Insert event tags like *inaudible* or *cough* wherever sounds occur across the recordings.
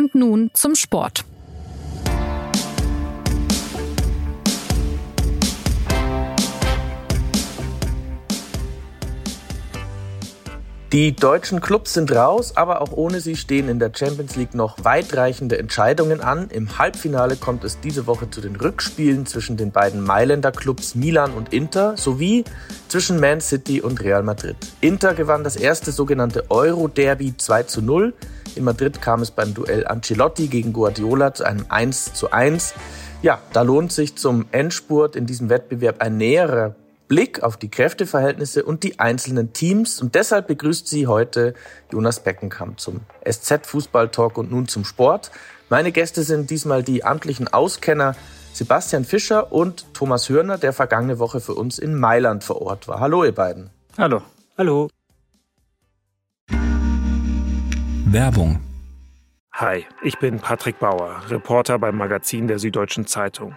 Und nun zum Sport. Die deutschen Clubs sind raus, aber auch ohne sie stehen in der Champions League noch weitreichende Entscheidungen an. Im Halbfinale kommt es diese Woche zu den Rückspielen zwischen den beiden Mailänder Clubs Milan und Inter sowie zwischen Man City und Real Madrid. Inter gewann das erste sogenannte Euro-Derby 2 zu 0. In Madrid kam es beim Duell Ancelotti gegen Guardiola zu einem 1 zu 1. Ja, da lohnt sich zum Endspurt in diesem Wettbewerb ein näherer Blick auf die Kräfteverhältnisse und die einzelnen Teams. Und deshalb begrüßt sie heute Jonas Beckenkamp zum SZ Fußball Talk und nun zum Sport. Meine Gäste sind diesmal die amtlichen Auskenner Sebastian Fischer und Thomas Hörner, der vergangene Woche für uns in Mailand vor Ort war. Hallo, ihr beiden. Hallo. Hallo. Werbung. Hi, ich bin Patrick Bauer, Reporter beim Magazin der Süddeutschen Zeitung.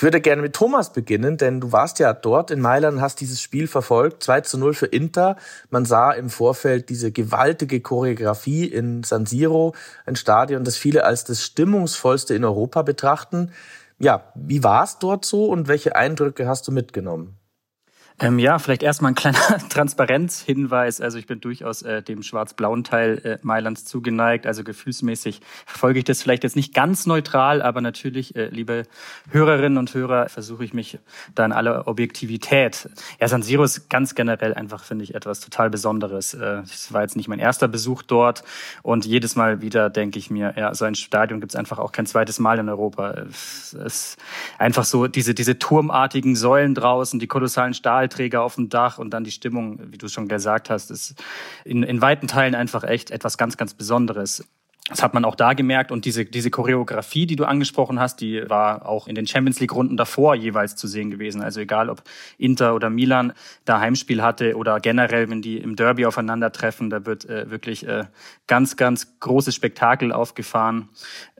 Ich würde gerne mit Thomas beginnen, denn du warst ja dort in Mailand, hast dieses Spiel verfolgt. 2 zu 0 für Inter. Man sah im Vorfeld diese gewaltige Choreografie in San Siro, ein Stadion, das viele als das stimmungsvollste in Europa betrachten. Ja, wie war es dort so und welche Eindrücke hast du mitgenommen? Ähm, ja, vielleicht erstmal ein kleiner *laughs* Transparenzhinweis. Also ich bin durchaus äh, dem schwarz-blauen Teil äh, Mailands zugeneigt. Also gefühlsmäßig verfolge ich das vielleicht jetzt nicht ganz neutral, aber natürlich, äh, liebe Hörerinnen und Hörer, versuche ich mich da in aller Objektivität. Ja, San Siro ist ganz generell einfach, finde ich, etwas total Besonderes. Äh, es war jetzt nicht mein erster Besuch dort und jedes Mal wieder denke ich mir, ja, so ein Stadion gibt es einfach auch kein zweites Mal in Europa. Es ist einfach so diese, diese turmartigen Säulen draußen, die kolossalen Stahl Stahlträger auf dem Dach und dann die Stimmung, wie du schon gesagt hast, ist in, in weiten Teilen einfach echt etwas ganz, ganz Besonderes. Das hat man auch da gemerkt und diese, diese Choreografie, die du angesprochen hast, die war auch in den Champions League Runden davor jeweils zu sehen gewesen. Also egal, ob Inter oder Milan da Heimspiel hatte oder generell, wenn die im Derby aufeinandertreffen, da wird äh, wirklich äh, ganz, ganz großes Spektakel aufgefahren.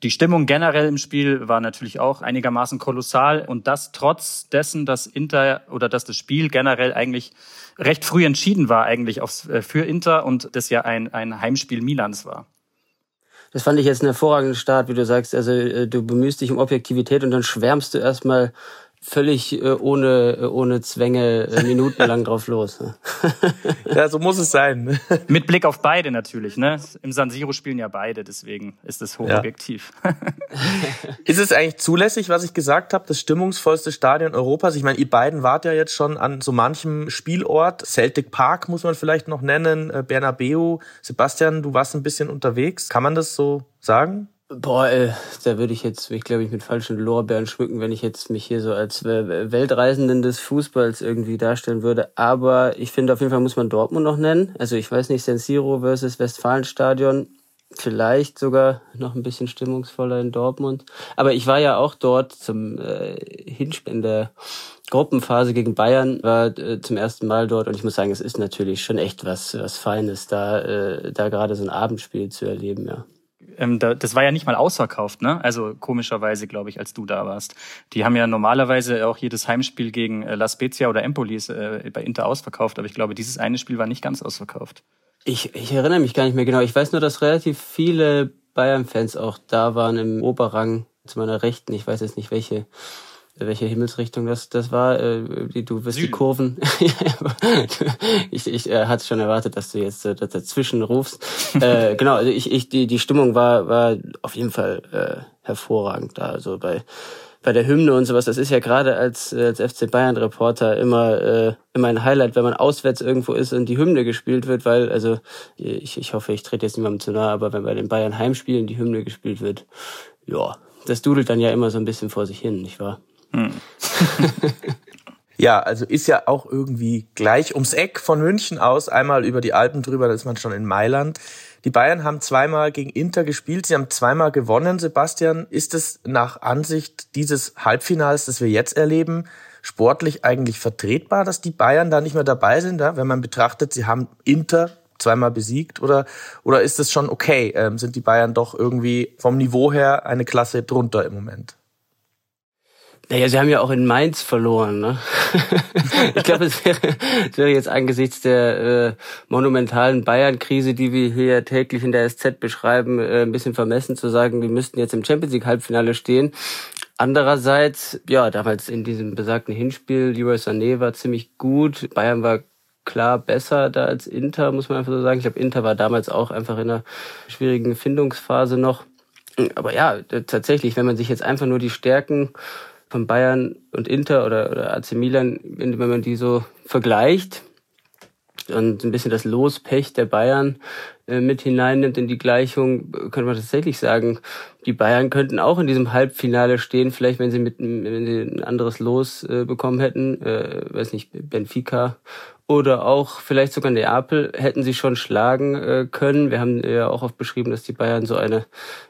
Die Stimmung generell im Spiel war natürlich auch einigermaßen kolossal und das trotz dessen, dass Inter oder dass das Spiel generell eigentlich recht früh entschieden war eigentlich aufs, äh, für Inter und das ja ein, ein Heimspiel Milans war. Das fand ich jetzt einen hervorragenden Start, wie du sagst. Also äh, du bemühst dich um Objektivität und dann schwärmst du erstmal völlig äh, ohne, äh, ohne Zwänge äh, minutenlang drauf los. Ne? *laughs* ja, so muss es sein. *laughs* Mit Blick auf beide natürlich. Ne? Im San Siro spielen ja beide, deswegen ist es hochobjektiv. Ja. *laughs* ist es eigentlich zulässig, was ich gesagt habe, das stimmungsvollste Stadion Europas? Ich meine, ihr beiden wart ja jetzt schon an so manchem Spielort. Celtic Park muss man vielleicht noch nennen, Bernabeu. Sebastian, du warst ein bisschen unterwegs. Kann man das so sagen? Boah, äh, da würde ich jetzt mich, glaube ich, mit falschen Lorbeeren schmücken, wenn ich jetzt mich hier so als Weltreisenden des Fußballs irgendwie darstellen würde. Aber ich finde, auf jeden Fall muss man Dortmund noch nennen. Also ich weiß nicht, San Siro versus Westfalenstadion. Vielleicht sogar noch ein bisschen stimmungsvoller in Dortmund. Aber ich war ja auch dort zum äh, Hinspiel in der Gruppenphase gegen Bayern, war äh, zum ersten Mal dort und ich muss sagen, es ist natürlich schon echt was, was Feines, da, äh, da gerade so ein Abendspiel zu erleben, ja ähm, da, das war ja nicht mal ausverkauft, ne? Also komischerweise, glaube ich, als du da warst. Die haben ja normalerweise auch jedes Heimspiel gegen äh, La Spezia oder Empolis äh, bei Inter ausverkauft, aber ich glaube, dieses eine Spiel war nicht ganz ausverkauft. Ich, ich erinnere mich gar nicht mehr genau. Ich weiß nur, dass relativ viele Bayern-Fans auch da waren im Oberrang zu meiner Rechten. Ich weiß jetzt nicht welche welche Himmelsrichtung das das war. Äh, du wirst Süden. die Kurven. *laughs* ich ich äh, hatte schon erwartet, dass du jetzt äh, dazwischen rufst. *laughs* äh, genau, also ich, ich die die Stimmung war war auf jeden Fall äh, hervorragend da. Also bei bei der Hymne und sowas. Das ist ja gerade als als FC Bayern Reporter immer äh, immer ein Highlight, wenn man auswärts irgendwo ist und die Hymne gespielt wird, weil also ich ich hoffe, ich trete jetzt niemandem zu nahe, aber wenn bei den Bayern Heimspielen die Hymne gespielt wird, ja, das dudelt dann ja immer so ein bisschen vor sich hin, nicht wahr? *laughs* Ja, also ist ja auch irgendwie gleich ums Eck von München aus, einmal über die Alpen drüber, da ist man schon in Mailand. Die Bayern haben zweimal gegen Inter gespielt, sie haben zweimal gewonnen. Sebastian, ist es nach Ansicht dieses Halbfinals, das wir jetzt erleben, sportlich eigentlich vertretbar, dass die Bayern da nicht mehr dabei sind, wenn man betrachtet, sie haben Inter zweimal besiegt oder oder ist es schon okay? Ähm, sind die Bayern doch irgendwie vom Niveau her eine Klasse drunter im Moment? Naja, sie haben ja auch in Mainz verloren. Ne? *laughs* ich glaube, es wäre, es wäre jetzt angesichts der äh, monumentalen Bayern-Krise, die wir hier täglich in der SZ beschreiben, äh, ein bisschen vermessen zu sagen, wir müssten jetzt im Champions League-Halbfinale stehen. Andererseits, ja, damals in diesem besagten Hinspiel, Leroy Sané war ziemlich gut. Bayern war klar besser da als Inter, muss man einfach so sagen. Ich glaube, Inter war damals auch einfach in einer schwierigen Findungsphase noch. Aber ja, tatsächlich, wenn man sich jetzt einfach nur die Stärken von Bayern und Inter oder, oder AC Milan, wenn man die so vergleicht und ein bisschen das Lospech der Bayern mit hineinnimmt in die Gleichung, könnte man tatsächlich sagen, die Bayern könnten auch in diesem Halbfinale stehen, vielleicht wenn sie mit wenn sie ein anderes Los äh, bekommen hätten, äh, weiß nicht, Benfica oder auch vielleicht sogar Neapel hätten sie schon schlagen äh, können. Wir haben ja auch oft beschrieben, dass die Bayern so eine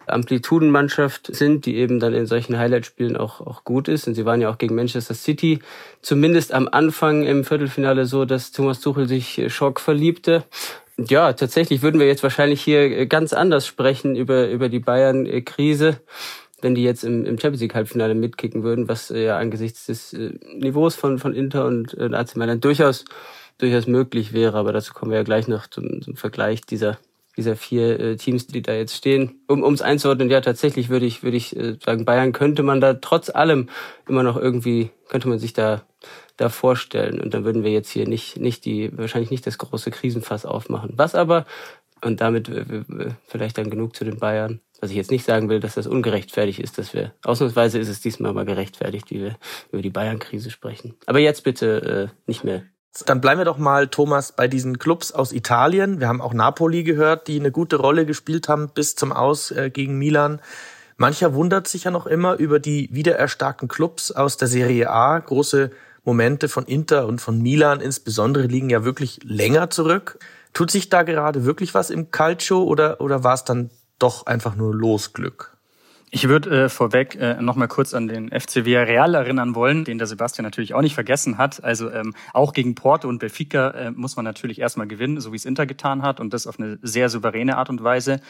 Amplitudenmannschaft sind, die eben dann in solchen Highlight-Spielen auch, auch gut ist. Und sie waren ja auch gegen Manchester City zumindest am Anfang im Viertelfinale so, dass Thomas Tuchel sich Schock verliebte. Ja, tatsächlich würden wir jetzt wahrscheinlich hier ganz anders sprechen über, über die Bayern-Krise wenn die jetzt im, im Champions League Halbfinale mitkicken würden, was ja angesichts des äh, Niveaus von, von Inter und äh, AC Mailand durchaus durchaus möglich wäre. Aber dazu kommen wir ja gleich noch zum, zum Vergleich dieser dieser vier äh, Teams, die da jetzt stehen. Um ums einzuordnen, ja, tatsächlich würde ich würde ich äh, sagen, Bayern könnte man da trotz allem immer noch irgendwie könnte man sich da da vorstellen und dann würden wir jetzt hier nicht nicht die wahrscheinlich nicht das große Krisenfass aufmachen. Was aber und damit äh, vielleicht dann genug zu den Bayern. Was ich jetzt nicht sagen will, dass das ungerechtfertigt ist, dass wir ausnahmsweise ist es diesmal mal gerechtfertigt, wie wir über die Bayern-Krise sprechen. Aber jetzt bitte äh, nicht mehr dann bleiben wir doch mal, Thomas, bei diesen Clubs aus Italien. Wir haben auch Napoli gehört, die eine gute Rolle gespielt haben bis zum Aus äh, gegen Milan. Mancher wundert sich ja noch immer über die wiedererstarkten Clubs aus der Serie A. Große Momente von Inter und von Milan insbesondere liegen ja wirklich länger zurück. Tut sich da gerade wirklich was im Calcio oder, oder war es dann doch einfach nur Losglück? Ich würde äh, vorweg äh, noch mal kurz an den FC Villarreal erinnern wollen, den der Sebastian natürlich auch nicht vergessen hat. Also ähm, auch gegen Porto und Benfica äh, muss man natürlich erstmal gewinnen, so wie es Inter getan hat und das auf eine sehr souveräne Art und Weise.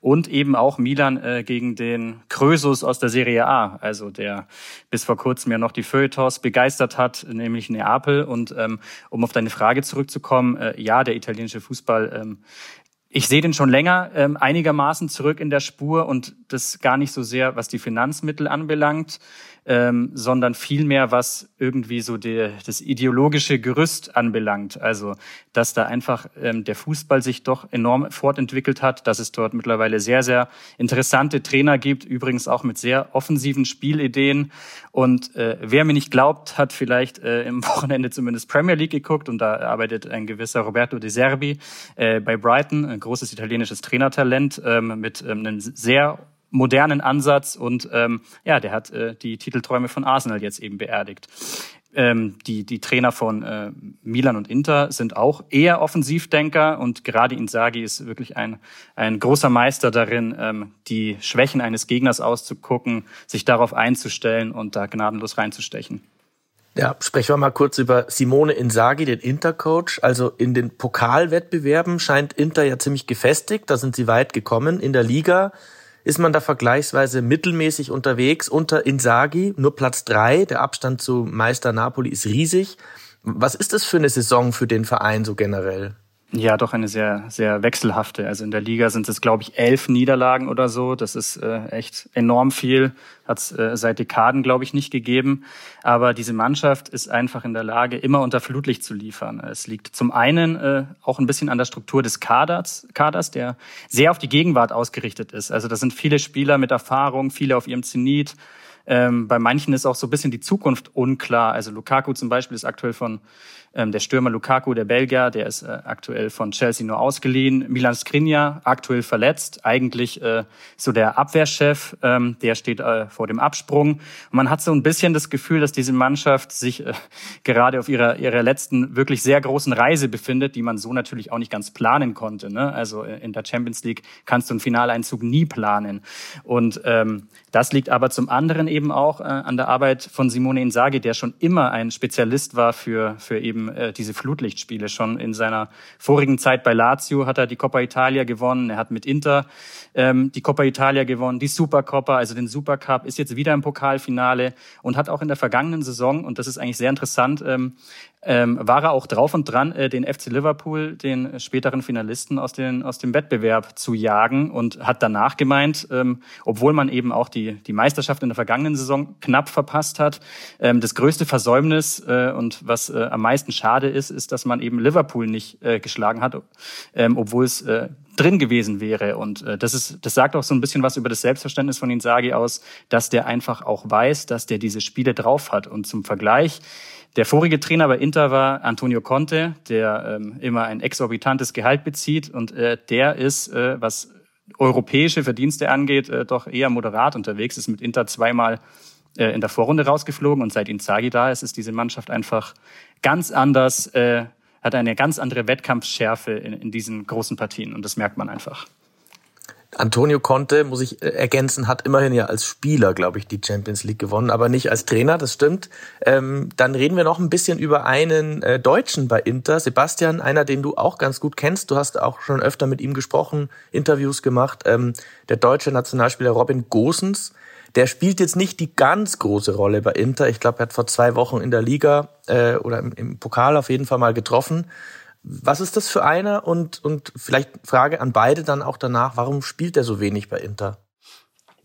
Und eben auch Milan äh, gegen den Krösus aus der Serie A, also der bis vor kurzem ja noch die Feuilletons begeistert hat, nämlich Neapel. Und ähm, um auf deine Frage zurückzukommen, äh, ja, der italienische Fußball ähm, ich sehe den schon länger ähm, einigermaßen zurück in der Spur und das gar nicht so sehr, was die Finanzmittel anbelangt ähm, sondern vielmehr was irgendwie so der, das ideologische Gerüst anbelangt. Also, dass da einfach ähm, der Fußball sich doch enorm fortentwickelt hat, dass es dort mittlerweile sehr, sehr interessante Trainer gibt, übrigens auch mit sehr offensiven Spielideen. Und äh, wer mir nicht glaubt, hat vielleicht äh, im *laughs* Wochenende zumindest Premier League geguckt und da arbeitet ein gewisser Roberto De Serbi äh, bei Brighton, ein großes italienisches Trainertalent ähm, mit ähm, einem sehr modernen Ansatz und ähm, ja, der hat äh, die Titelträume von Arsenal jetzt eben beerdigt. Ähm, die, die Trainer von äh, Milan und Inter sind auch eher Offensivdenker und gerade Inzaghi ist wirklich ein, ein großer Meister darin, ähm, die Schwächen eines Gegners auszugucken, sich darauf einzustellen und da gnadenlos reinzustechen. Ja, sprechen wir mal kurz über Simone Inzaghi, den Intercoach. Also in den Pokalwettbewerben scheint Inter ja ziemlich gefestigt, da sind sie weit gekommen. In der Liga ist man da vergleichsweise mittelmäßig unterwegs unter Insagi, nur Platz drei. Der Abstand zu Meister Napoli ist riesig. Was ist das für eine Saison für den Verein so generell? Ja, doch eine sehr, sehr wechselhafte. Also in der Liga sind es, glaube ich, elf Niederlagen oder so. Das ist äh, echt enorm viel. Hat es äh, seit Dekaden, glaube ich, nicht gegeben. Aber diese Mannschaft ist einfach in der Lage, immer unter Flutlicht zu liefern. Es liegt zum einen äh, auch ein bisschen an der Struktur des Kaders, Kaders, der sehr auf die Gegenwart ausgerichtet ist. Also das sind viele Spieler mit Erfahrung, viele auf ihrem Zenit. Ähm, bei manchen ist auch so ein bisschen die Zukunft unklar. Also Lukaku zum Beispiel ist aktuell von Ähm, der Stürmer Lukaku, der Belgier, der ist äh, aktuell von Chelsea nur ausgeliehen. Milan Skriniar, aktuell verletzt, eigentlich äh, so der Abwehrchef, ähm, der steht äh, vor dem Absprung. Und man hat so ein bisschen das Gefühl, dass diese Mannschaft sich äh, gerade auf ihrer, ihrer letzten wirklich sehr großen Reise befindet, die man so natürlich auch nicht ganz planen konnte. Ne? Also äh, in der Champions League kannst du einen Finaleinzug nie planen. Und ähm, das liegt aber zum anderen eben auch äh, an der Arbeit von Simone Inzaghi, der schon immer ein Spezialist war für, für eben äh, diese Flutlichtspiele. Schon in seiner vorigen Zeit bei Lazio hat er die Coppa Italia gewonnen. Er hat mit Inter ähm, die Coppa Italia gewonnen, die Supercoppa, also den Supercup, ist jetzt wieder im Pokalfinale und hat auch in der vergangenen Saison, und das ist eigentlich sehr interessant, ähm, ähm, war er auch drauf und dran, äh, den FC Liverpool, den späteren Finalisten aus, den, aus dem Wettbewerb zu jagen und hat danach gemeint, ähm, obwohl man eben auch die, die Meisterschaft in der vergangenen Saison knapp verpasst hat, ähm, das größte Versäumnis äh, und was äh, am meisten schade ist, ist, dass man eben Liverpool nicht äh, geschlagen hat, ähm, obwohl es äh, drin gewesen wäre. Und äh, das ist, das sagt auch so ein bisschen was über das Selbstverständnis von Inzaghi aus, dass der einfach auch weiß, dass der diese Spiele drauf hat. Und zum Vergleich, der vorige Trainer bei Inter war Antonio Conte, der ähm, immer ein exorbitantes Gehalt bezieht und äh, der ist, äh, was europäische Verdienste angeht, äh, doch eher moderat unterwegs, ist mit Inter zweimal äh, in der Vorrunde rausgeflogen und seit Inzaghi da ist, ist diese Mannschaft einfach ganz anders, äh, hat eine ganz andere Wettkampfschärfe in, in diesen großen Partien und das merkt man einfach. Antonio Conte, muss ich äh, ergänzen, hat immerhin ja als Spieler, glaube ich, die Champions League gewonnen, aber nicht als Trainer, das stimmt. Ähm, dann reden wir noch ein bisschen über einen äh, Deutschen bei Inter, Sebastian, einer, den du auch ganz gut kennst. Du hast auch schon öfter mit ihm gesprochen, Interviews gemacht. Ähm, der deutsche Nationalspieler Robin Gosens, der spielt jetzt nicht die ganz große Rolle bei Inter. Ich glaube, er hat vor zwei Wochen in der Liga äh, oder im, im Pokal auf jeden Fall mal getroffen. Was ist das für einer? Und, und vielleicht Frage an beide dann auch danach, warum spielt er so wenig bei Inter?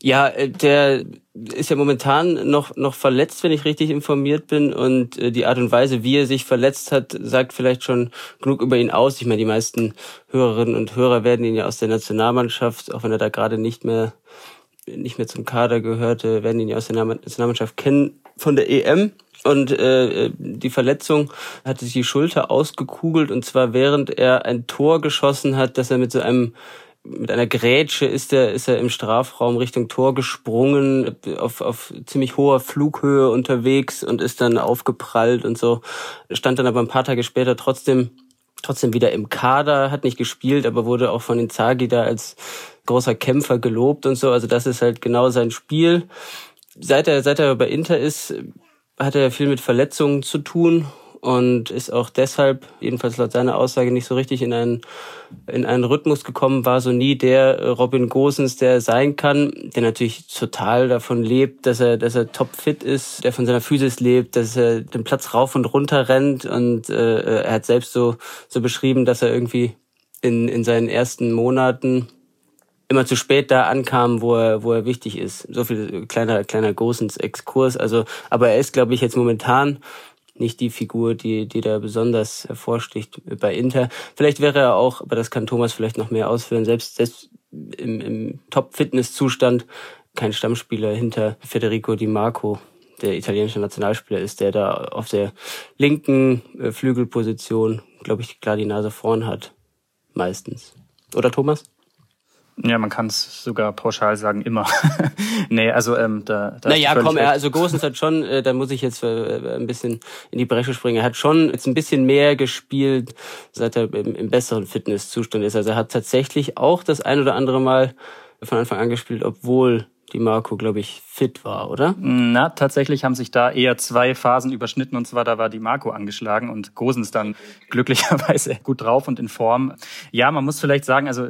Ja, äh, der ist ja momentan noch, noch verletzt, wenn ich richtig informiert bin. Und äh, die Art und Weise, wie er sich verletzt hat, sagt vielleicht schon genug über ihn aus. Ich meine, die meisten Hörerinnen und Hörer werden ihn ja aus der Nationalmannschaft, auch wenn er da gerade nicht mehr, nicht mehr zum Kader gehörte, werden ihn ja aus der Nationalmannschaft kennen von der EM. Und äh, die Verletzung hatte sich die Schulter ausgekugelt. Und zwar während er ein Tor geschossen hat, dass er mit so einem mit einer Grätsche ist er ist er im Strafraum Richtung Tor gesprungen auf auf ziemlich hoher Flughöhe unterwegs und ist dann aufgeprallt und so. Stand dann aber ein paar Tage später trotzdem trotzdem wieder im Kader hat nicht gespielt aber wurde auch von den Zagi da als großer Kämpfer gelobt und so. Also das ist halt genau sein Spiel. Seit er seit er bei Inter ist hat er viel mit Verletzungen zu tun und ist auch deshalb, jedenfalls laut seiner Aussage, nicht so richtig in einen, in einen Rhythmus gekommen, war so nie der Robin Gosens, der sein kann, der natürlich total davon lebt, dass er, dass er topfit ist, der von seiner Physis lebt, dass er den Platz rauf und runter rennt und äh, er hat selbst so, so beschrieben, dass er irgendwie in, in seinen ersten Monaten immer zu spät da ankam, wo er, wo er wichtig ist. So viel kleiner, kleiner Gosens Exkurs. Also, aber er ist, glaube ich, jetzt momentan nicht die Figur, die, die da besonders hervorsticht bei Inter. Vielleicht wäre er auch, aber das kann Thomas vielleicht noch mehr ausführen, selbst, selbst im, im Top-Fitness-Zustand kein Stammspieler hinter Federico Di Marco, der italienische Nationalspieler ist, der da auf der linken äh, Flügelposition, glaube ich, klar die Nase vorn hat. Meistens. Oder Thomas? Ja, man kann es sogar pauschal sagen, immer. *laughs* nee, also ähm, da, da Naja, komm, er, also Gosens hat schon, äh, da muss ich jetzt äh, ein bisschen in die Bresche springen, er hat schon jetzt ein bisschen mehr gespielt, seit er im, im besseren Fitnesszustand ist. Also er hat tatsächlich auch das ein oder andere Mal von Anfang an gespielt, obwohl die Marco, glaube ich, fit war, oder? Na, tatsächlich haben sich da eher zwei Phasen überschnitten und zwar da war die Marco angeschlagen und Gosens dann *laughs* glücklicherweise gut drauf und in Form. Ja, man muss vielleicht sagen, also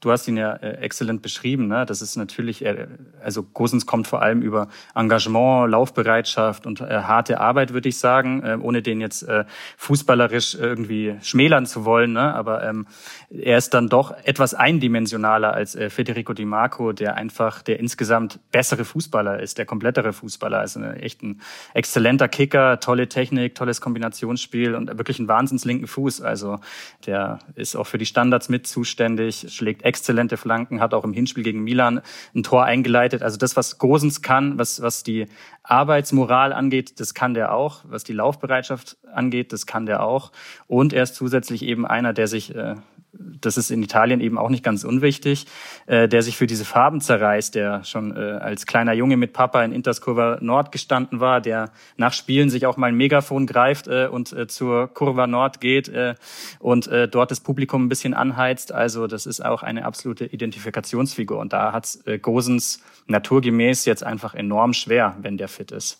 du hast ihn ja äh, exzellent beschrieben. Ne? Das ist natürlich, äh, also Gosens kommt vor allem über Engagement, Laufbereitschaft und äh, harte Arbeit, würde ich sagen, äh, ohne den jetzt äh, fußballerisch irgendwie schmälern zu wollen. Ne? Aber ähm, er ist dann doch etwas eindimensionaler als äh, Federico Di Marco, der einfach, der insgesamt insgesamt bessere Fußballer ist, der komplettere Fußballer ist. Ein echt ein exzellenter Kicker, tolle Technik, tolles Kombinationsspiel und wirklich einen wahnsinns linken Fuß. Also der ist auch für die Standards mit zuständig, schlägt exzellente Flanken, hat auch im Hinspiel gegen Milan ein Tor eingeleitet. Also das, was Gosens kann, was, was die Arbeitsmoral angeht, das kann der auch. Was die Laufbereitschaft angeht, das kann der auch. Und er ist zusätzlich eben einer, der sich äh, das ist in Italien eben auch nicht ganz unwichtig, äh, der sich für diese Farben zerreißt, der schon äh, als kleiner Junge mit Papa in Interskurva Nord gestanden war, der nach Spielen sich auch mal ein Megafon greift äh, und äh, zur Kurva Nord geht äh, und äh, dort das Publikum ein bisschen anheizt. Also das ist auch eine absolute Identifikationsfigur. Und da hat äh, Gosens naturgemäß jetzt einfach enorm schwer, wenn der fit ist.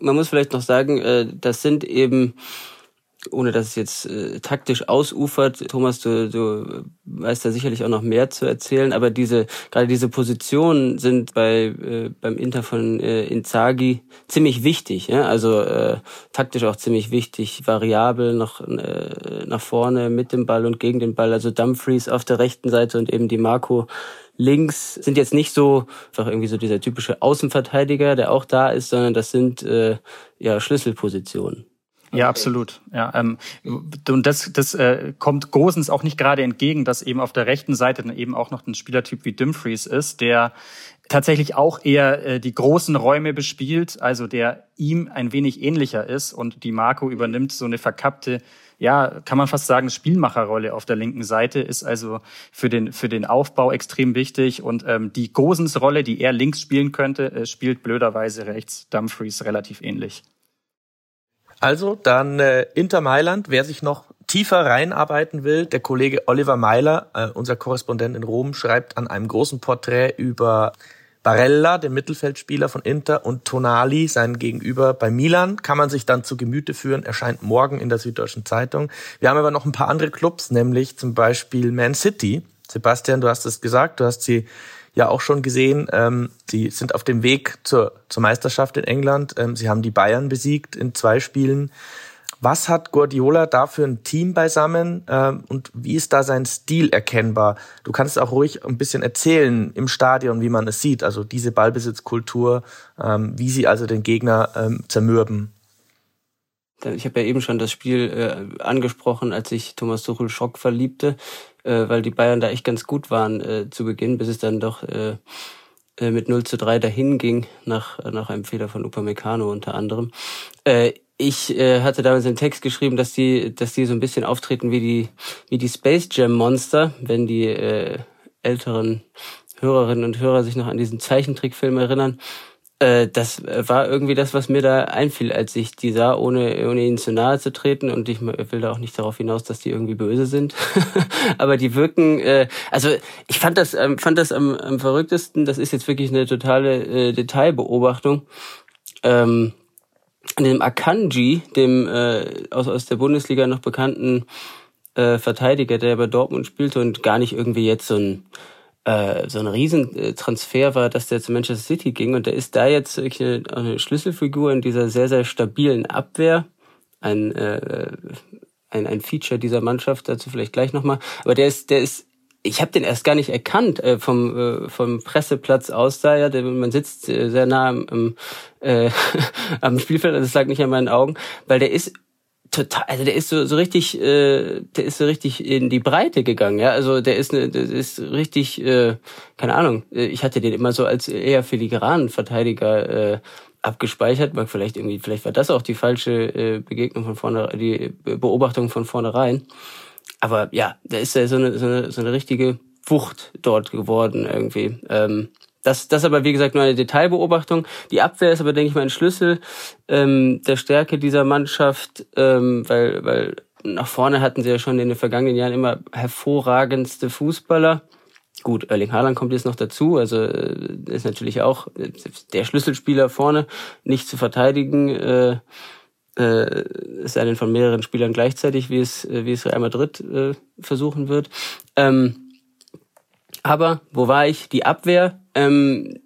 Man muss vielleicht noch sagen, äh, das sind eben ohne dass es jetzt äh, taktisch ausufert. Thomas, du, du weißt da sicherlich auch noch mehr zu erzählen, aber diese gerade diese Positionen sind bei äh, beim Inter von äh, Inzaghi ziemlich wichtig. Ja? Also äh, taktisch auch ziemlich wichtig, variabel nach äh, nach vorne mit dem Ball und gegen den Ball. Also Dumfries auf der rechten Seite und eben die Marco links sind jetzt nicht so einfach irgendwie so dieser typische Außenverteidiger, der auch da ist, sondern das sind äh, ja Schlüsselpositionen. Ja, absolut. Ja, ähm, und das, das äh, kommt Gosens auch nicht gerade entgegen, dass eben auf der rechten Seite dann eben auch noch ein Spielertyp wie Dumfries ist, der tatsächlich auch eher äh, die großen Räume bespielt, also der ihm ein wenig ähnlicher ist und die Marco übernimmt so eine verkappte, ja, kann man fast sagen, Spielmacherrolle auf der linken Seite, ist also für den, für den Aufbau extrem wichtig und ähm, die Gosens Rolle, die er links spielen könnte, äh, spielt blöderweise rechts Dumfries relativ ähnlich. Also dann äh, Inter Mailand, wer sich noch tiefer reinarbeiten will, der Kollege Oliver Meiler, äh, unser Korrespondent in Rom, schreibt an einem großen Porträt über Barella, den Mittelfeldspieler von Inter, und Tonali, sein Gegenüber bei Milan. Kann man sich dann zu Gemüte führen, erscheint morgen in der Süddeutschen Zeitung. Wir haben aber noch ein paar andere Clubs, nämlich zum Beispiel Man City. Sebastian, du hast es gesagt, du hast sie ja auch schon gesehen. Ähm, sie sind auf dem Weg zur, zur Meisterschaft in England. Ähm, sie haben die Bayern besiegt in zwei Spielen. Was hat Guardiola da für ein Team beisammen ähm, und wie ist da sein Stil erkennbar? Du kannst auch ruhig ein bisschen erzählen im Stadion, wie man es sieht, also diese Ballbesitzkultur, ähm, wie sie also den Gegner ähm, zermürben. Ich habe ja eben schon das Spiel äh, angesprochen, als sich Thomas Tuchel Schock verliebte äh, weil die Bayern da echt ganz gut waren äh, zu Beginn, bis es dann doch äh, äh, mit 0 zu 3 dahin ging, nach, nach einem Fehler von Upamecano unter anderem. Äh, ich äh, hatte damals einen Text geschrieben, dass die, dass die so ein bisschen auftreten wie die, wie die Space Jam Monster, wenn die äh, älteren Hörerinnen und Hörer sich noch an diesen Zeichentrickfilm erinnern. Äh, das war irgendwie das, was mir da einfiel, als ich die sah, ohne, ohne ihnen zu nahe zu treten. Und ich will da auch nicht darauf hinaus, dass die irgendwie böse sind. *laughs* Aber die wirken, äh, also ich fand das, ähm, fand das am, am verrücktesten, das ist jetzt wirklich eine totale äh, Detailbeobachtung. Ähm, dem Akanji, dem äh, aus, aus der Bundesliga noch bekannten äh, Verteidiger, der bei Dortmund spielte und gar nicht irgendwie jetzt so ein äh, so ein Riesentransfer war, dass der zu Manchester City ging und der ist da jetzt wirklich eine, eine Schlüsselfigur in dieser sehr, sehr stabilen Abwehr. Ein, äh, ein, ein Feature dieser Mannschaft, dazu vielleicht gleich nochmal. Aber der ist, der ist ich habe den erst gar nicht erkannt äh, vom äh, vom Presseplatz aus da ja der, man sitzt äh, sehr nah am, äh, *laughs* am Spielfeld also das lag nicht an meinen Augen weil der ist total, also der ist so, so richtig, äh, der ist so richtig in die Breite gegangen, ja. Also der ist, ne, der ist richtig, äh, keine Ahnung. äh, Ich hatte den immer so als eher filigranen Verteidiger äh, abgespeichert, weil vielleicht irgendwie, vielleicht war das auch die falsche äh, Begegnung von vorne, die Beobachtung von vornherein. Aber ja, der ist ja so eine, so eine, so eine richtige Wucht dort geworden irgendwie. Ähm, das, das aber, wie gesagt, nur eine Detailbeobachtung. Die Abwehr ist aber, denke ich mal, ein Schlüssel ähm, der Stärke dieser Mannschaft, ähm, weil, weil nach vorne hatten sie ja schon in den vergangenen Jahren immer hervorragendste Fußballer. Gut, Erling Haaland kommt jetzt noch dazu, also äh, ist natürlich auch der Schlüsselspieler vorne, nicht zu verteidigen, äh, äh, es sei denn von mehreren Spielern gleichzeitig, wie es, wie es Real Madrid äh, versuchen wird. Ähm, aber wo war ich? Die Abwehr. Ähm,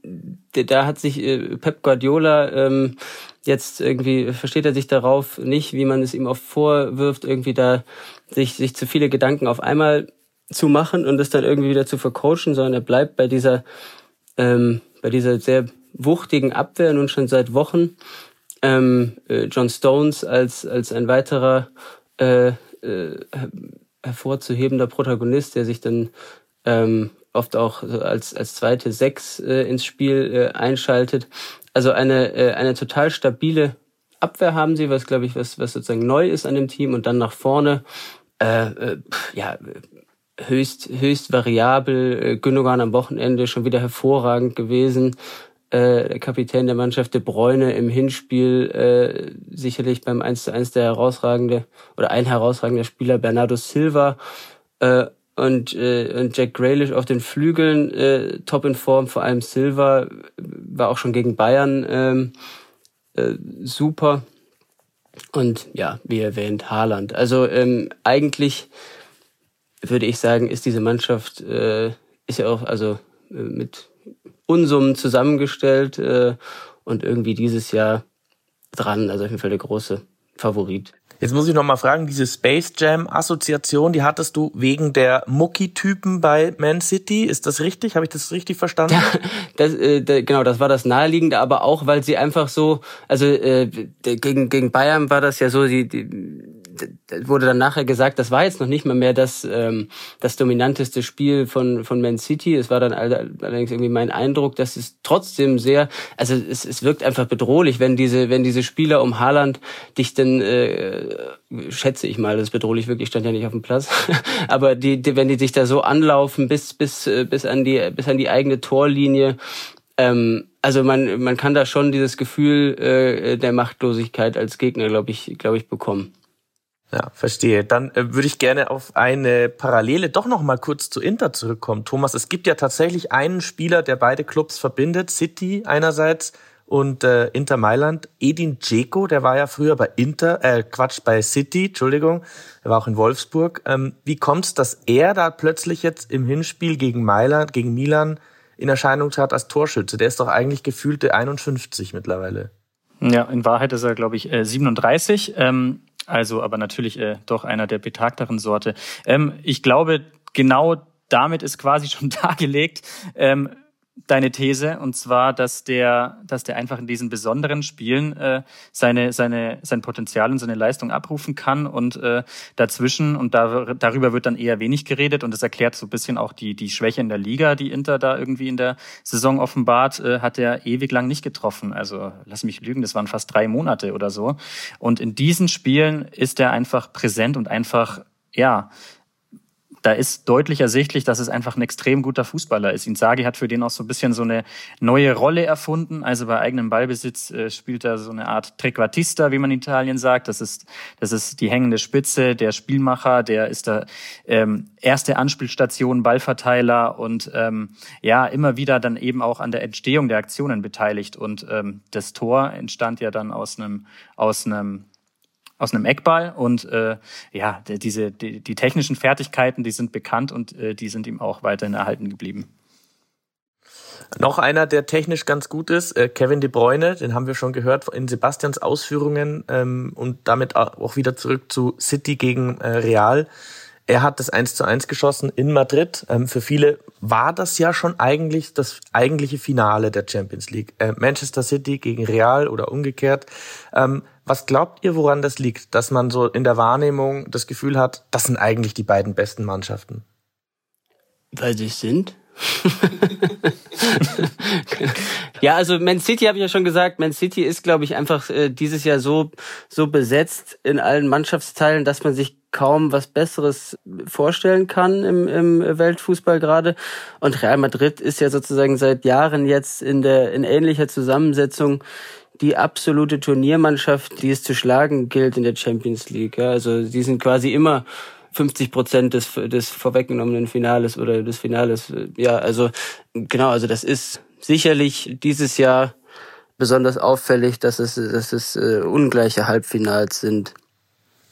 da hat sich äh, Pep Guardiola ähm, jetzt irgendwie versteht er sich darauf nicht, wie man es ihm oft vorwirft, irgendwie da sich sich zu viele Gedanken auf einmal zu machen und das dann irgendwie wieder zu vercoachen, sondern er bleibt bei dieser ähm, bei dieser sehr wuchtigen Abwehr nun schon seit Wochen. Ähm, äh, John Stones als, als ein weiterer äh, äh, hervorzuhebender Protagonist, der sich dann ähm, oft auch als, als zweite Sechs äh, ins Spiel äh, einschaltet. Also eine, äh, eine total stabile Abwehr haben sie, was glaube ich, was, was sozusagen neu ist an dem Team und dann nach vorne, äh, äh, ja, höchst, höchst variabel. Äh, Gündogan am Wochenende schon wieder hervorragend gewesen. Äh, der Kapitän der Mannschaft De Bruyne im Hinspiel äh, sicherlich beim 1 zu 1 der herausragende oder ein herausragender Spieler Bernardo Silva äh, und, äh, und Jack Grealish auf den Flügeln äh, top in Form, vor allem Silva war auch schon gegen Bayern ähm, äh, super. Und ja, wie erwähnt, Haaland. Also ähm, eigentlich würde ich sagen, ist diese Mannschaft, äh, ist ja auch also äh, mit Unsummen zusammengestellt äh, und irgendwie dieses Jahr dran. Also auf jeden Fall der große Favorit. Jetzt muss ich noch mal fragen, diese Space Jam Assoziation, die hattest du wegen der Mucki-Typen bei Man City. Ist das richtig? Habe ich das richtig verstanden? Ja, das, äh, genau, das war das naheliegende, aber auch, weil sie einfach so, also äh, gegen, gegen Bayern war das ja so, die, die wurde dann nachher gesagt, das war jetzt noch nicht mal mehr das, ähm, das dominanteste Spiel von, von Man City. Es war dann allerdings irgendwie mein Eindruck, dass es trotzdem sehr, also es, es wirkt einfach bedrohlich, wenn diese, wenn diese Spieler um Haaland dich dann, äh, schätze ich mal, das ist bedrohlich wirklich, stand ja nicht auf dem Platz, *laughs* aber die, die, wenn die sich da so anlaufen bis, bis, bis an die, bis an die eigene Torlinie, ähm, also man, man kann da schon dieses Gefühl äh, der Machtlosigkeit als Gegner, glaube ich, glaube ich, bekommen. Ja, verstehe. Dann äh, würde ich gerne auf eine Parallele doch noch mal kurz zu Inter zurückkommen. Thomas, es gibt ja tatsächlich einen Spieler, der beide Clubs verbindet, City einerseits und äh, Inter Mailand. Edin Dzeko, der war ja früher bei Inter, äh, Quatsch, bei City, Entschuldigung, er war auch in Wolfsburg. Ähm, wie kommt's, dass er da plötzlich jetzt im Hinspiel gegen Mailand, gegen Milan in Erscheinung trat als Torschütze? Der ist doch eigentlich gefühlte 51 mittlerweile. Ja, in Wahrheit ist er, glaube ich, 37. Äh, ähm also, aber natürlich äh, doch einer der betagteren Sorte. Ähm, ich glaube, genau damit ist quasi schon *laughs* dargelegt, ähm, deine These, und zwar, dass der, dass der einfach in diesen besonderen Spielen äh, seine, seine, sein Potenzial und seine Leistung abrufen kann und äh, dazwischen, und da, darüber wird dann eher wenig geredet, und das erklärt so ein bisschen auch die, die Schwäche in der Liga, die Inter da irgendwie in der Saison offenbart, äh, hat er ewig lang nicht getroffen. Also lass mich lügen, das waren fast drei Monate oder so. Und in diesen Spielen ist er einfach präsent und einfach, ja, da ist deutlich ersichtlich, dass es einfach ein extrem guter Fußballer ist. Inzaghi hat für den auch so ein bisschen so eine neue Rolle erfunden. Also bei eigenem Ballbesitz äh, spielt er so eine Art Trequartista, wie man in Italien sagt. Das ist, das ist die hängende Spitze, der Spielmacher, der ist der ähm, erste Anspielstation, Ballverteiler und ähm, ja, immer wieder dann eben auch an der Entstehung der Aktionen beteiligt. Und ähm, das Tor entstand ja dann aus einem, aus einem aus einem Eckball und äh, ja, diese die, die technischen Fertigkeiten, die sind bekannt und äh, die sind ihm auch weiterhin erhalten geblieben. Noch einer, der technisch ganz gut ist, äh, Kevin De Bruyne, den haben wir schon gehört in Sebastians Ausführungen ähm, und damit auch wieder zurück zu City gegen äh, Real. Er hat das 1 zu 1 geschossen in Madrid. Ähm, für viele war das ja schon eigentlich das eigentliche Finale der Champions League. Äh, Manchester City gegen Real oder umgekehrt. Ähm, was glaubt ihr, woran das liegt, dass man so in der Wahrnehmung das Gefühl hat, das sind eigentlich die beiden besten Mannschaften? Weil sie sind. *laughs* ja, also Man City habe ich ja schon gesagt, Man City ist, glaube ich, einfach äh, dieses Jahr so so besetzt in allen Mannschaftsteilen, dass man sich kaum was Besseres vorstellen kann im, im Weltfußball gerade. Und Real Madrid ist ja sozusagen seit Jahren jetzt in der in ähnlicher Zusammensetzung die absolute Turniermannschaft, die es zu schlagen gilt in der Champions League. Also die sind quasi immer 50 Prozent des, des vorweggenommenen Finales oder des Finales. Ja, also genau, also das ist sicherlich dieses Jahr besonders auffällig, dass es, dass es äh, ungleiche Halbfinals sind.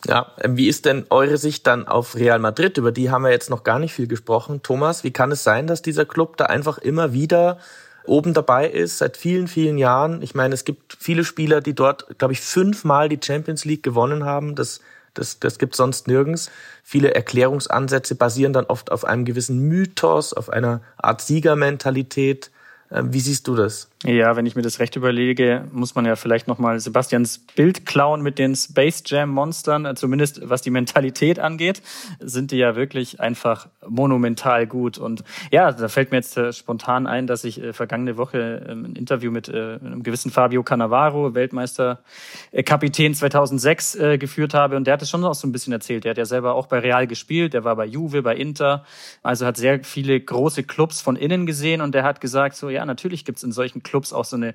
Ja, ähm, wie ist denn eure Sicht dann auf Real Madrid? Über die haben wir jetzt noch gar nicht viel gesprochen. Thomas, wie kann es sein, dass dieser Club da einfach immer wieder oben dabei ist, seit vielen, vielen Jahren? Ich meine, es gibt viele Spieler, die dort, glaube ich, fünfmal die Champions League gewonnen haben. Das, das, das gibt sonst nirgends. Viele Erklärungsansätze basieren dann oft auf einem gewissen Mythos, auf einer Art Siegermentalität. Ähm, wie siehst du das? Ja, wenn ich mir das recht überlege, muss man ja vielleicht nochmal Sebastians Bild klauen mit den Space Jam Monstern. Zumindest was die Mentalität angeht, sind die ja wirklich einfach monumental gut. Und ja, da fällt mir jetzt äh, spontan ein, dass ich äh, vergangene Woche ähm, ein Interview mit äh, einem gewissen Fabio Cannavaro, Weltmeisterkapitän 2006, geführt habe. Und der hat es schon auch so ein bisschen erzählt. Der hat ja selber auch bei Real gespielt. Der war bei Juve, bei Inter. Also hat sehr viele große Clubs von innen gesehen. Und der hat gesagt, so ja, natürlich gibt's in solchen Clubs auch so eine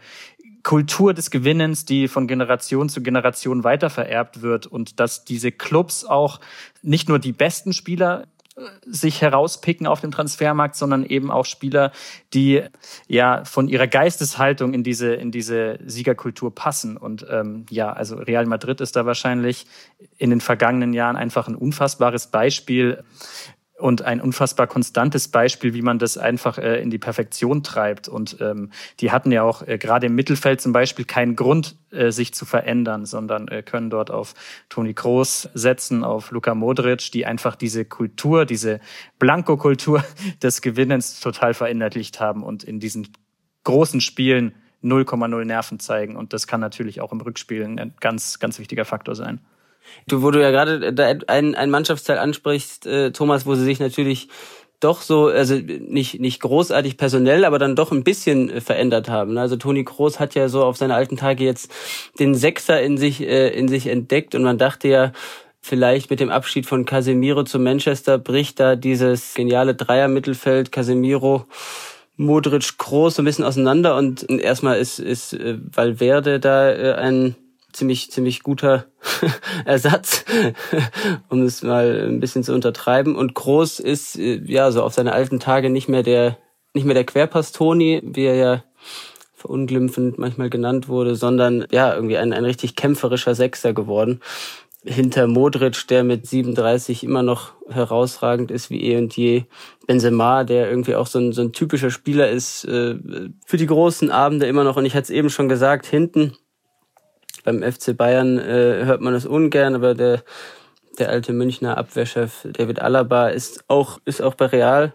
Kultur des Gewinnens, die von Generation zu Generation weitervererbt wird und dass diese Clubs auch nicht nur die besten Spieler äh, sich herauspicken auf dem Transfermarkt, sondern eben auch Spieler, die ja von ihrer Geisteshaltung in diese in diese Siegerkultur passen. Und ähm, ja, also Real Madrid ist da wahrscheinlich in den vergangenen Jahren einfach ein unfassbares Beispiel und ein unfassbar konstantes Beispiel, wie man das einfach äh, in die Perfektion treibt. Und ähm, die hatten ja auch äh, gerade im Mittelfeld zum Beispiel keinen Grund, äh, sich zu verändern, sondern äh, können dort auf Toni Kroos setzen, auf Luka Modric, die einfach diese Kultur, diese Blanko-Kultur *laughs* des Gewinnens total verinnerlicht haben und in diesen großen Spielen 0,0 Nerven zeigen. Und das kann natürlich auch im Rückspiel ein ganz, ganz wichtiger Faktor sein. Du, wo du ja gerade ein, ein Mannschaftsteil ansprichst, äh, Thomas, wo sie sich natürlich doch so, also nicht, nicht großartig personell, aber dann doch ein bisschen äh, verändert haben. Also Toni Kroos hat ja so auf seine alten Tage jetzt den Sechser in sich, äh, in sich entdeckt und man dachte ja, vielleicht mit dem Abschied von Casemiro zu Manchester bricht da dieses geniale Dreier-Mittelfeld Casemiro Modric Kroos so ein bisschen auseinander und erstmal ist, ist äh, Valverde da äh, ein ziemlich, ziemlich guter *laughs* Ersatz, *laughs* um es mal ein bisschen zu untertreiben. Und Groß ist, äh, ja, so auf seine alten Tage nicht mehr der, nicht mehr der Querpass-Toni, wie er ja verunglimpfend manchmal genannt wurde, sondern ja, irgendwie ein, ein richtig kämpferischer Sechser geworden. Hinter Modric, der mit 37 immer noch herausragend ist wie eh und je. Benzema, der irgendwie auch so ein, so ein typischer Spieler ist, äh, für die großen Abende immer noch. Und ich hatte es eben schon gesagt, hinten beim FC Bayern äh, hört man das ungern, aber der, der alte Münchner Abwehrchef David Alaba ist auch, ist auch bei Real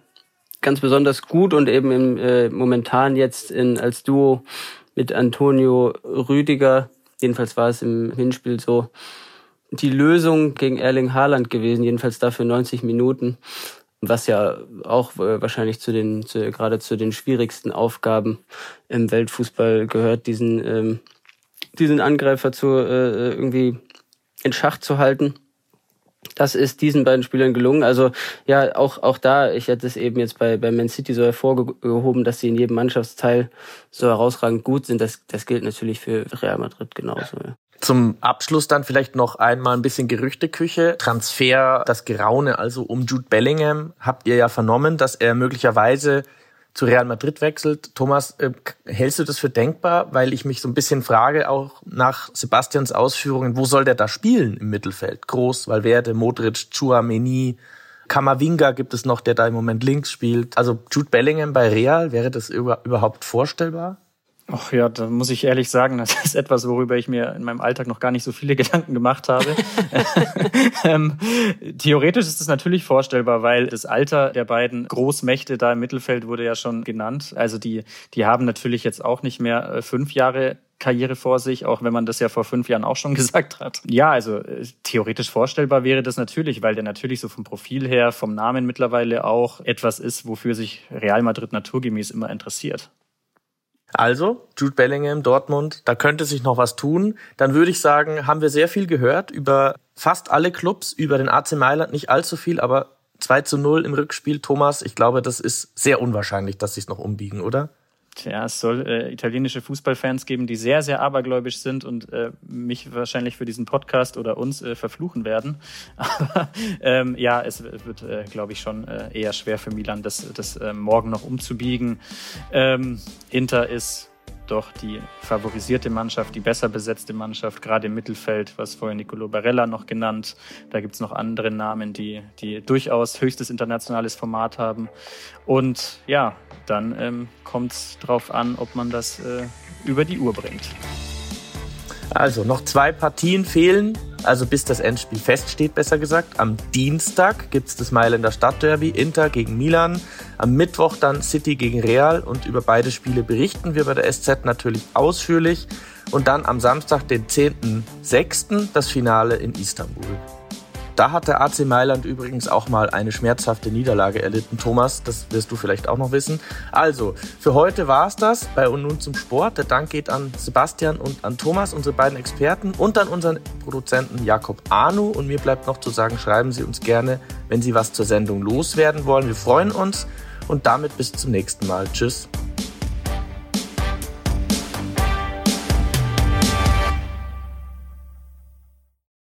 ganz besonders gut und eben im, äh, momentan jetzt in, als Duo mit Antonio Rüdiger, jedenfalls war es im Hinspiel so, die Lösung gegen Erling Haaland gewesen, jedenfalls dafür 90 Minuten, was ja auch äh, wahrscheinlich zu den, zu, gerade zu den schwierigsten Aufgaben im Weltfußball gehört, diesen ähm, diesen Angreifer zu äh, irgendwie in Schach zu halten. Das ist diesen beiden Spielern gelungen. Also ja, auch auch da, ich hätte es eben jetzt bei bei Man City so hervorgehoben, dass sie in jedem Mannschaftsteil so herausragend gut sind. Das das gilt natürlich für Real Madrid genauso. Ja. Zum Abschluss dann vielleicht noch einmal ein bisschen Gerüchteküche. Transfer, das Geraune also um Jude Bellingham. Habt ihr ja vernommen, dass er möglicherweise zu Real Madrid wechselt. Thomas, äh, hältst du das für denkbar? Weil ich mich so ein bisschen frage, auch nach Sebastians Ausführungen, wo soll der da spielen im Mittelfeld? Groß, Valverde, Modric, Chouameni, Kamavinga gibt es noch, der da im Moment links spielt. Also Jude Bellingham bei Real, wäre das überhaupt vorstellbar? Ach ja, da muss ich ehrlich sagen, das ist etwas, worüber ich mir in meinem Alltag noch gar nicht so viele *laughs* Gedanken gemacht habe. *laughs* ähm, theoretisch ist es natürlich vorstellbar, weil das Alter der beiden Großmächte da im Mittelfeld wurde ja schon genannt. Also die, die haben natürlich jetzt auch nicht mehr äh, fünf Jahre Karriere vor sich, auch wenn man das ja vor fünf Jahren auch schon *laughs* gesagt hat. Ja, also äh, theoretisch vorstellbar wäre das natürlich, weil der natürlich so vom Profil her, vom Namen mittlerweile auch etwas ist, wofür sich Real Madrid naturgemäß immer interessiert. Also, Jude Bellingham, Dortmund, da könnte sich noch was tun. Dann würde ich sagen, haben wir sehr viel gehört über fast alle Clubs, über den AC Mailand nicht allzu viel, aber 2 zu 0 im Rückspiel. Thomas, ich glaube, das ist sehr unwahrscheinlich, dass sie es noch umbiegen, oder? Ja, es soll äh, italienische Fußballfans geben, die sehr, sehr abergläubisch sind und äh, mich wahrscheinlich für diesen Podcast oder uns äh, verfluchen werden. *laughs* Aber ähm, ja, es wird, äh, glaube ich, schon äh, eher schwer für Milan, das, das äh, morgen noch umzubiegen. Ähm, Inter ist doch die favorisierte Mannschaft, die besser besetzte Mannschaft, gerade im Mittelfeld, was vorher Nicolo Barella noch genannt. Da gibt's noch andere Namen, die, die durchaus höchstes internationales Format haben. Und ja, dann ähm, kommt es darauf an, ob man das äh, über die Uhr bringt. Also noch zwei Partien fehlen also bis das Endspiel feststeht, besser gesagt. Am Dienstag gibt es das Mailänder Stadtderby, Inter gegen Milan. Am Mittwoch dann City gegen Real und über beide Spiele berichten wir bei der SZ natürlich ausführlich. Und dann am Samstag, den 10.06., das Finale in Istanbul. Da hat der AC Mailand übrigens auch mal eine schmerzhafte Niederlage erlitten. Thomas, das wirst du vielleicht auch noch wissen. Also, für heute war es das bei Und nun zum Sport. Der Dank geht an Sebastian und an Thomas, unsere beiden Experten, und an unseren Produzenten Jakob Anu. Und mir bleibt noch zu sagen, schreiben Sie uns gerne, wenn Sie was zur Sendung loswerden wollen. Wir freuen uns und damit bis zum nächsten Mal. Tschüss.